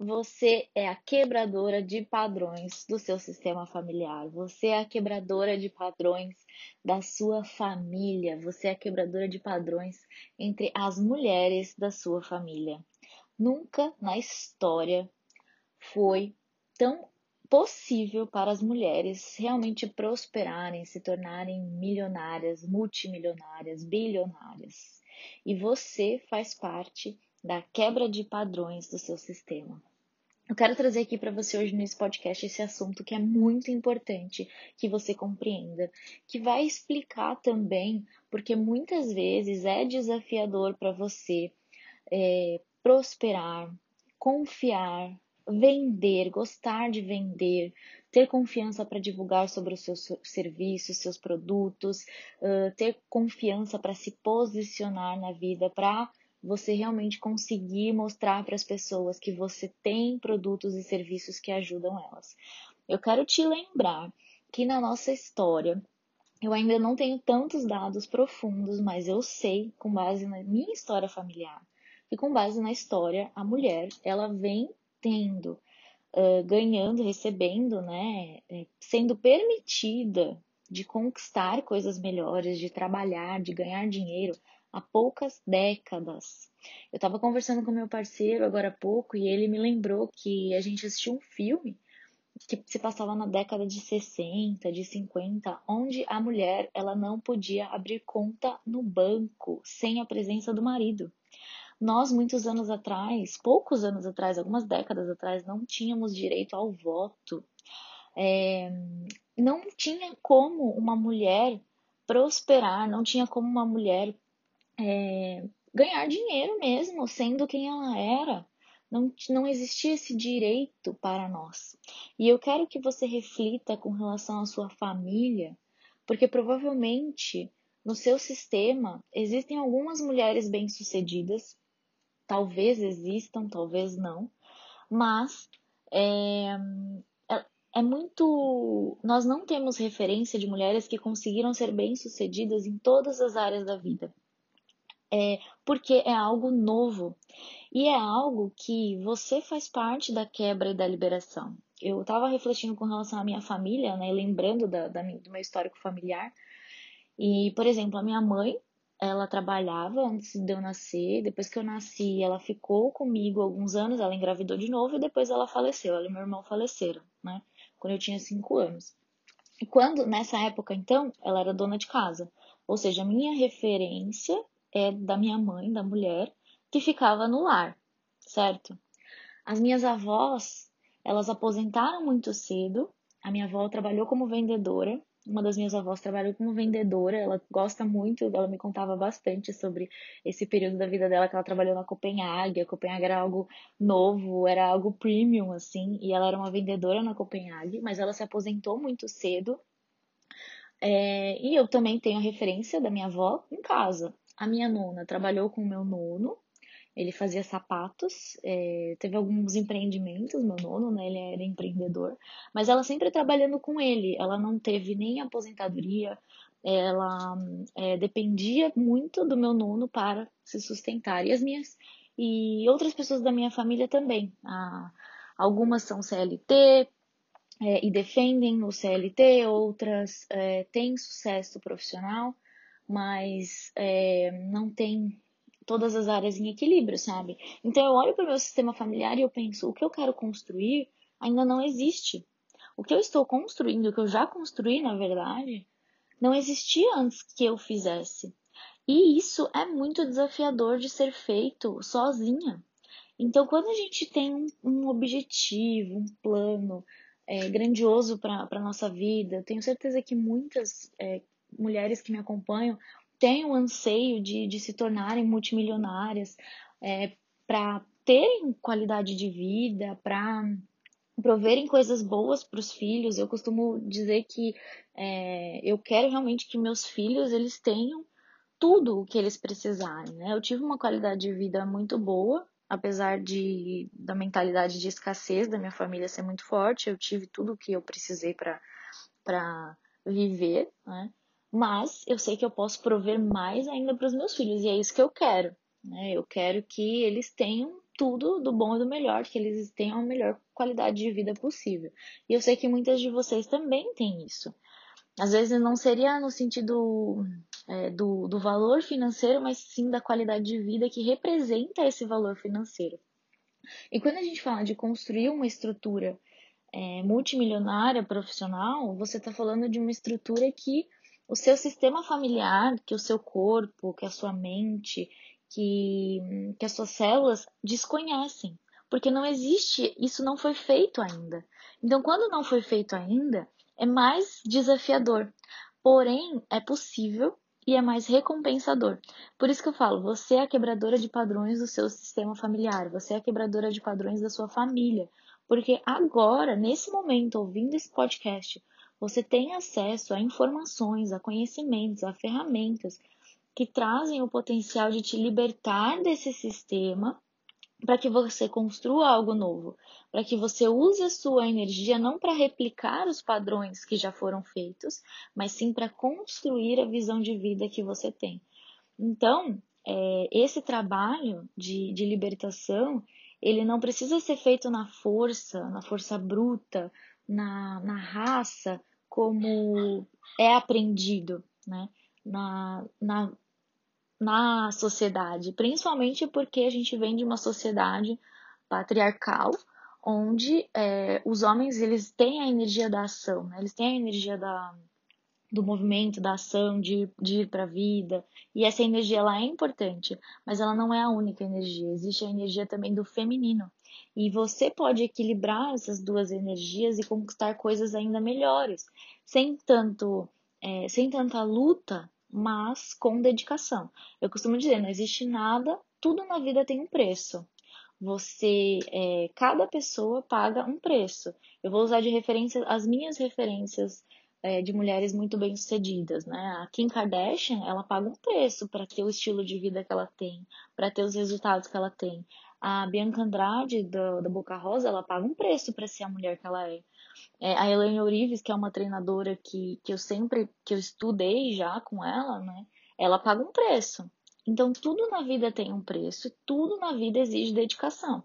Você é a quebradora de padrões do seu sistema familiar. Você é a quebradora de padrões da sua família. Você é a quebradora de padrões entre as mulheres da sua família. Nunca na história foi tão possível para as mulheres realmente prosperarem, se tornarem milionárias, multimilionárias, bilionárias. E você faz parte da quebra de padrões do seu sistema. Eu quero trazer aqui para você hoje nesse podcast esse assunto que é muito importante que você compreenda, que vai explicar também porque muitas vezes é desafiador para você é, prosperar, confiar, vender, gostar de vender, ter confiança para divulgar sobre os seus serviços, seus produtos, uh, ter confiança para se posicionar na vida, para você realmente conseguir mostrar para as pessoas que você tem produtos e serviços que ajudam elas. Eu quero te lembrar que na nossa história, eu ainda não tenho tantos dados profundos, mas eu sei, com base na minha história familiar, e com base na história, a mulher, ela vem tendo, uh, ganhando, recebendo, né, é, sendo permitida de conquistar coisas melhores, de trabalhar, de ganhar dinheiro há poucas décadas. Eu estava conversando com meu parceiro agora há pouco e ele me lembrou que a gente assistiu um filme que se passava na década de 60, de 50, onde a mulher ela não podia abrir conta no banco sem a presença do marido. Nós, muitos anos atrás, poucos anos atrás, algumas décadas atrás, não tínhamos direito ao voto. É, não tinha como uma mulher prosperar, não tinha como uma mulher é, ganhar dinheiro mesmo, sendo quem ela era. Não, não existia esse direito para nós. E eu quero que você reflita com relação à sua família, porque provavelmente no seu sistema existem algumas mulheres bem-sucedidas, talvez existam, talvez não, mas é, é, é muito. Nós não temos referência de mulheres que conseguiram ser bem-sucedidas em todas as áreas da vida é, porque é algo novo e é algo que você faz parte da quebra e da liberação. Eu estava refletindo com relação à minha família, né, lembrando da, da, do meu histórico familiar. E, por exemplo, a minha mãe, ela trabalhava antes de eu nascer. Depois que eu nasci, ela ficou comigo alguns anos. Ela engravidou de novo e depois ela faleceu. Ela e meu irmão faleceram, né? Quando eu tinha cinco anos. E quando, nessa época, então, ela era dona de casa. Ou seja, a minha referência é da minha mãe, da mulher, que ficava no lar, certo? As minhas avós, elas aposentaram muito cedo. A minha avó trabalhou como vendedora. Uma das minhas avós trabalhou como vendedora. Ela gosta muito, ela me contava bastante sobre esse período da vida dela que ela trabalhou na Copenhague. A Copenhague era algo novo, era algo premium, assim. E ela era uma vendedora na Copenhague, mas ela se aposentou muito cedo. É, e eu também tenho a referência da minha avó em casa. A minha nona trabalhou com o meu nono, ele fazia sapatos, é, teve alguns empreendimentos, meu nono, né, ele era empreendedor, mas ela sempre trabalhando com ele, ela não teve nem aposentadoria, ela é, dependia muito do meu nono para se sustentar, e as minhas, e outras pessoas da minha família também, ah, algumas são CLT, é, e defendem o CLT, outras é, têm sucesso profissional, mas é, não tem todas as áreas em equilíbrio, sabe? Então eu olho para o meu sistema familiar e eu penso, o que eu quero construir ainda não existe. O que eu estou construindo, o que eu já construí, na verdade, não existia antes que eu fizesse. E isso é muito desafiador de ser feito sozinha. Então, quando a gente tem um, objetivo, um plano é, grandioso para a nossa vida, tenho certeza que muitas é, mulheres que me acompanham têm o anseio de, de se tornarem multimilionárias é, para terem qualidade de vida, para proverem coisas boas para os filhos. Eu costumo dizer que é, eu quero realmente que meus filhos eles tenham tudo o que eles precisarem. Né? Eu tive uma qualidade de vida muito boa, apesar de da mentalidade de escassez da minha família ser muito forte. Eu tive tudo o que eu precisei para viver, né? Mas eu sei que eu posso prover mais ainda para os meus filhos e é isso que eu quero. Né? Eu quero que eles tenham tudo do bom e do melhor, que eles tenham a melhor qualidade de vida possível. E eu sei que muitas de vocês também têm isso. Às vezes não seria no sentido é, do, do valor financeiro, mas sim da qualidade de vida que representa esse valor financeiro. E quando a gente fala de construir uma estrutura é, multimilionária profissional, você está falando de uma estrutura que o seu sistema familiar, que o seu corpo, que a sua mente, que, que as suas células desconhecem. Porque não existe, isso não foi feito ainda. Então, quando não foi feito ainda, é mais desafiador. Porém, é possível e é mais recompensador. Por isso que eu falo, você é a quebradora de padrões do seu sistema familiar, você é a quebradora de padrões da sua família. Porque agora, nesse momento, ouvindo esse podcast, você tem acesso a informações, a conhecimentos, a ferramentas que trazem o potencial de te libertar desse sistema para que você construa algo novo, para que você use a sua energia não para replicar os padrões que já foram feitos, mas sim para construir a visão de vida que você tem. Então, é, esse trabalho de, de libertação, ele não precisa ser feito na força, na força bruta, na, na raça, como é aprendido, né? Na, na, na sociedade, principalmente porque a gente vem de uma sociedade patriarcal, onde é, os homens eles têm a energia da ação, né? eles têm a energia da, do movimento, da ação, de, de ir para a vida, e essa energia ela é importante, mas ela não é a única energia, existe a energia também do feminino, e você pode equilibrar essas duas energias e conquistar coisas ainda melhores, sem tanto, é, sem tanta luta mas com dedicação. Eu costumo dizer, não existe nada, tudo na vida tem um preço. Você, é, cada pessoa paga um preço. Eu vou usar de referência as minhas referências é, de mulheres muito bem sucedidas, né? A Kim Kardashian, ela paga um preço para ter o estilo de vida que ela tem, para ter os resultados que ela tem. A Bianca Andrade da, da Boca Rosa, ela paga um preço para ser a mulher que ela é. É, a Elaine Orives, que é uma treinadora que, que eu sempre, que eu estudei já com ela, né? Ela paga um preço. Então, tudo na vida tem um preço, tudo na vida exige dedicação.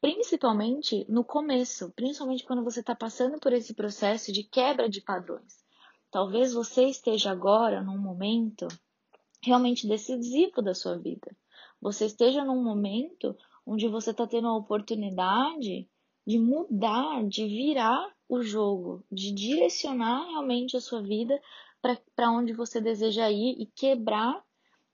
Principalmente no começo, principalmente quando você está passando por esse processo de quebra de padrões. Talvez você esteja agora num momento realmente decisivo da sua vida. Você esteja num momento onde você está tendo a oportunidade de mudar, de virar o jogo, de direcionar realmente a sua vida para onde você deseja ir e quebrar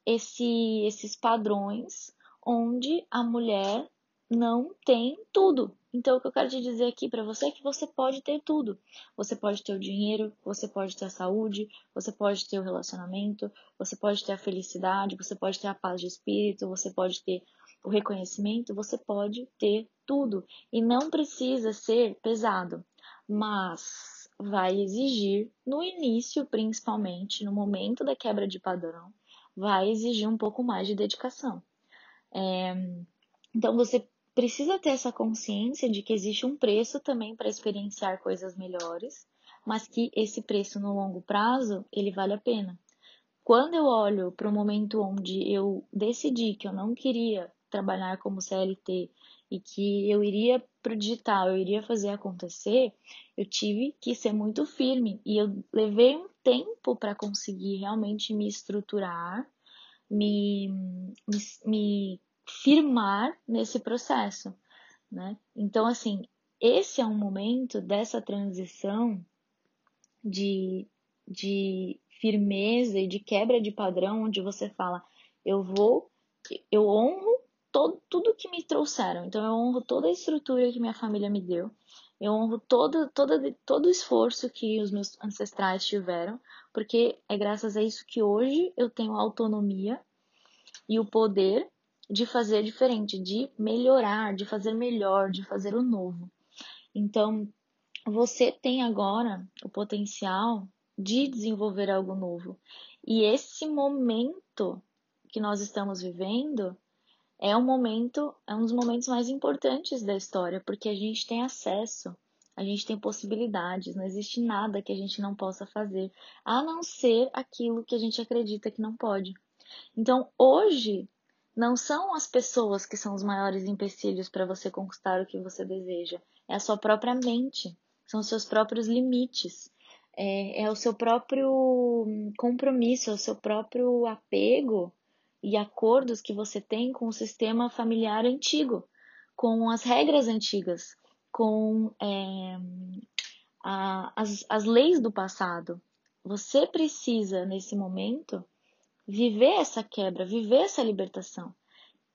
esse, esses padrões onde a mulher não tem tudo. Então, o que eu quero te dizer aqui para você é que você pode ter tudo. Você pode ter o dinheiro, você pode ter a saúde, você pode ter o relacionamento, você pode ter a felicidade, você pode ter a paz de espírito, você pode ter o reconhecimento, você pode ter tudo. E não precisa ser pesado, mas vai exigir, no início, principalmente, no momento da quebra de padrão, vai exigir um pouco mais de dedicação. É, então, você precisa ter essa consciência de que existe um preço também para experienciar coisas melhores, mas que esse preço no longo prazo ele vale a pena. Quando eu olho para o momento onde eu decidi que eu não queria trabalhar como CLT e que eu iria pro digital, eu iria fazer acontecer, eu tive que ser muito firme e eu levei um tempo para conseguir realmente me estruturar, me, me, me firmar nesse processo, né? Então, assim, esse é um momento dessa transição de, de firmeza e de quebra de padrão, onde você fala, eu vou, eu honro todo, tudo que me trouxeram. Então, eu honro toda a estrutura que minha família me deu. Eu honro todo, todo, todo o esforço que os meus ancestrais tiveram, porque é graças a isso que hoje eu tenho a autonomia e o poder de fazer diferente, de melhorar, de fazer melhor, de fazer o novo. Então, você tem agora o potencial de desenvolver algo novo. E esse momento que nós estamos vivendo é um momento, é um dos momentos mais importantes da história, porque a gente tem acesso, a gente tem possibilidades, não existe nada que a gente não possa fazer, a não ser aquilo que a gente acredita que não pode. Então, hoje, não são as pessoas que são os maiores empecilhos para você conquistar o que você deseja, é a sua própria mente, são os seus próprios limites, é, é o seu próprio compromisso, é o seu próprio apego e acordos que você tem com o sistema familiar antigo, com as regras antigas, com é, a, as, as leis do passado. Você precisa, nesse momento, viver essa quebra, viver essa libertação.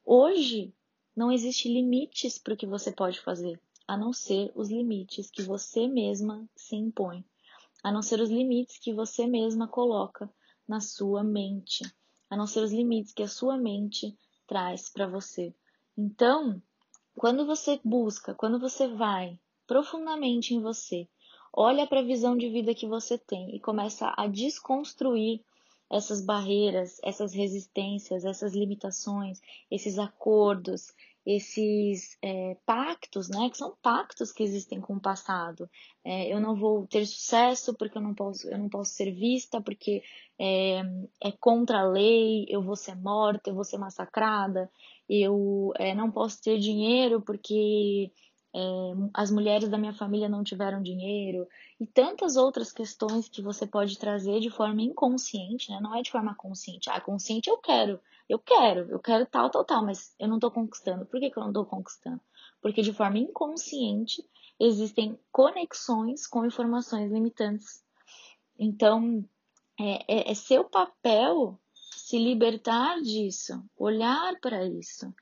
Hoje, não existe limites para o que você pode fazer, a não ser os limites que você mesma se impõe a não ser os limites que você mesma coloca na sua mente, a não ser os limites que a sua mente traz para você. Então, quando você busca, quando você vai profundamente em você, olha para a visão de vida que você tem e começa a desconstruir essas barreiras, essas resistências, essas limitações, esses acordos, esses é, pactos, né, que são pactos que existem com o passado. É, eu não vou ter sucesso porque eu não posso, eu não posso ser vista, porque é, é contra a lei, eu vou ser morta, eu vou ser massacrada, eu é, não posso ter dinheiro porque é, as mulheres da minha família não tiveram dinheiro, e tantas outras questões que você pode trazer de forma inconsciente, né? não é de forma consciente. Ah, consciente eu quero, eu quero, eu quero tal, tal, tal, mas eu não estou conquistando. Por que, que eu não estou conquistando? Porque de forma inconsciente existem conexões com informações limitantes. Então, é, é, é seu papel se libertar disso, olhar para isso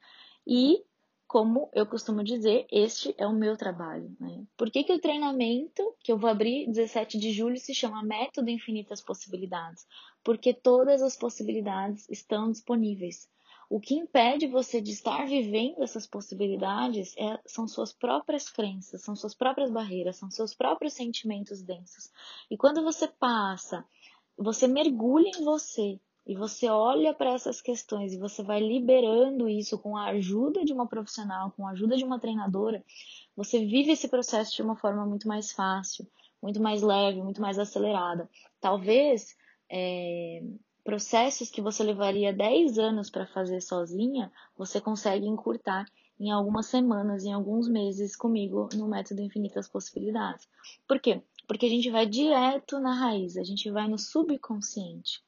e como eu costumo dizer, este é o meu trabalho. Né? Por que, que o treinamento que eu vou abrir 17 de julho se chama Método Infinitas Possibilidades? Porque todas as possibilidades estão disponíveis. O que impede você de estar vivendo essas possibilidades é, são suas próprias crenças, são suas próprias barreiras, são seus próprios sentimentos densos. E quando você passa, você mergulha em você e você olha para essas questões e você vai liberando isso com a ajuda de uma profissional, com a ajuda de uma treinadora, você vive esse processo de uma forma muito mais fácil, muito mais leve, muito mais acelerada. Talvez é, processos que você levaria 10 anos para fazer sozinha, você consegue encurtar em algumas semanas, em alguns meses comigo no método Infinitas Possibilidades. Por quê? Porque a gente vai direto na raiz, a gente vai no subconsciente.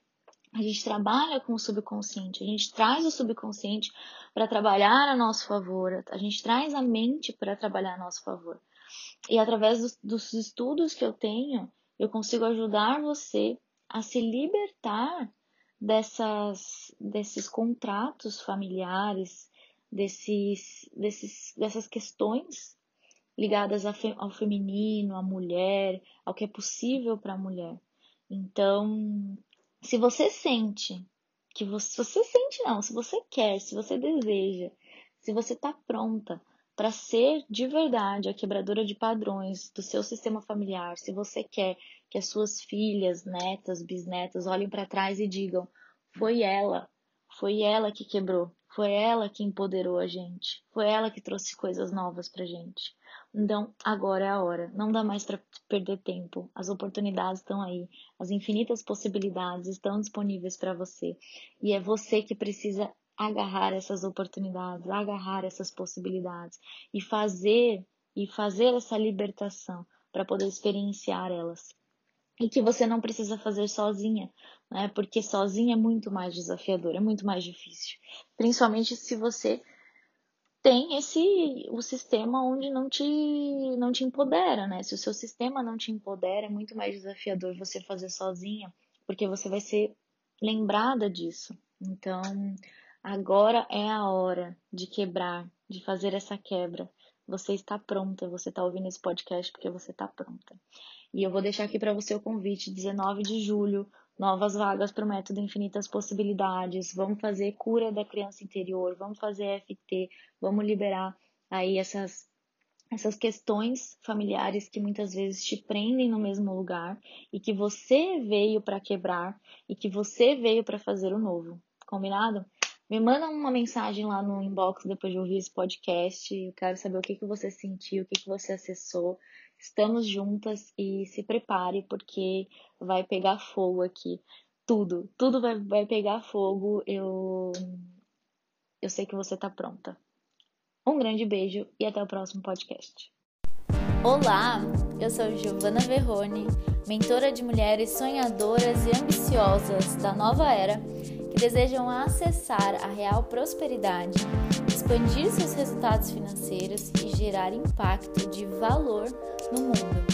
A gente trabalha com o subconsciente, a gente traz o subconsciente para trabalhar a nosso favor, a gente traz a mente para trabalhar a nosso favor. E através dos, dos estudos que eu tenho, eu consigo ajudar você a se libertar dessas, desses contratos familiares, desses, desses, dessas questões ligadas ao feminino, à mulher, ao que é possível para a mulher. Então, se você sente que você, se você sente não, se você quer, se você deseja, se você está pronta para ser de verdade a quebradora de padrões do seu sistema familiar, se você quer que as suas filhas, netas, bisnetas olhem para trás e digam: foi ela, foi ela que quebrou, foi ela que empoderou a gente, foi ela que trouxe coisas novas para gente. Então, agora é a hora. Não dá mais para perder tempo. As oportunidades estão aí. As infinitas possibilidades estão disponíveis para você. E é você que precisa agarrar essas oportunidades, agarrar essas possibilidades e fazer e fazer essa libertação para poder experienciar elas. E que você não precisa fazer sozinha, né? Porque sozinha é muito mais desafiador, é muito mais difícil. Principalmente se você tem esse o sistema onde não te não te empodera, né? Se o seu sistema não te empodera, é muito mais desafiador você fazer sozinha, porque você vai ser lembrada disso. Então, agora é a hora de quebrar, de fazer essa quebra. Você está pronta, você está ouvindo esse podcast porque você está pronta. E eu vou deixar aqui para você o convite, 19 de julho, novas vagas para o método Infinitas Possibilidades, vamos fazer cura da criança interior, vamos fazer FT, vamos liberar aí essas essas questões familiares que muitas vezes te prendem no mesmo lugar e que você veio para quebrar e que você veio para fazer o novo. Combinado? Me manda uma mensagem lá no inbox depois de ouvir esse podcast. Eu quero saber o que, que você sentiu, o que, que você acessou. Estamos juntas e se prepare porque vai pegar fogo aqui. Tudo, tudo vai, vai pegar fogo. Eu, eu sei que você está pronta. Um grande beijo e até o próximo podcast. Olá, eu sou Giovana Verrone, mentora de mulheres sonhadoras e ambiciosas da nova era que desejam acessar a real prosperidade, expandir seus resultados financeiros e gerar impacto de valor no mundo.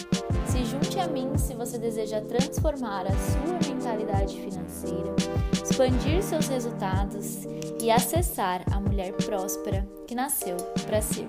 Se junte a mim se você deseja transformar a sua mentalidade financeira, expandir seus resultados e acessar a mulher próspera que nasceu para ser.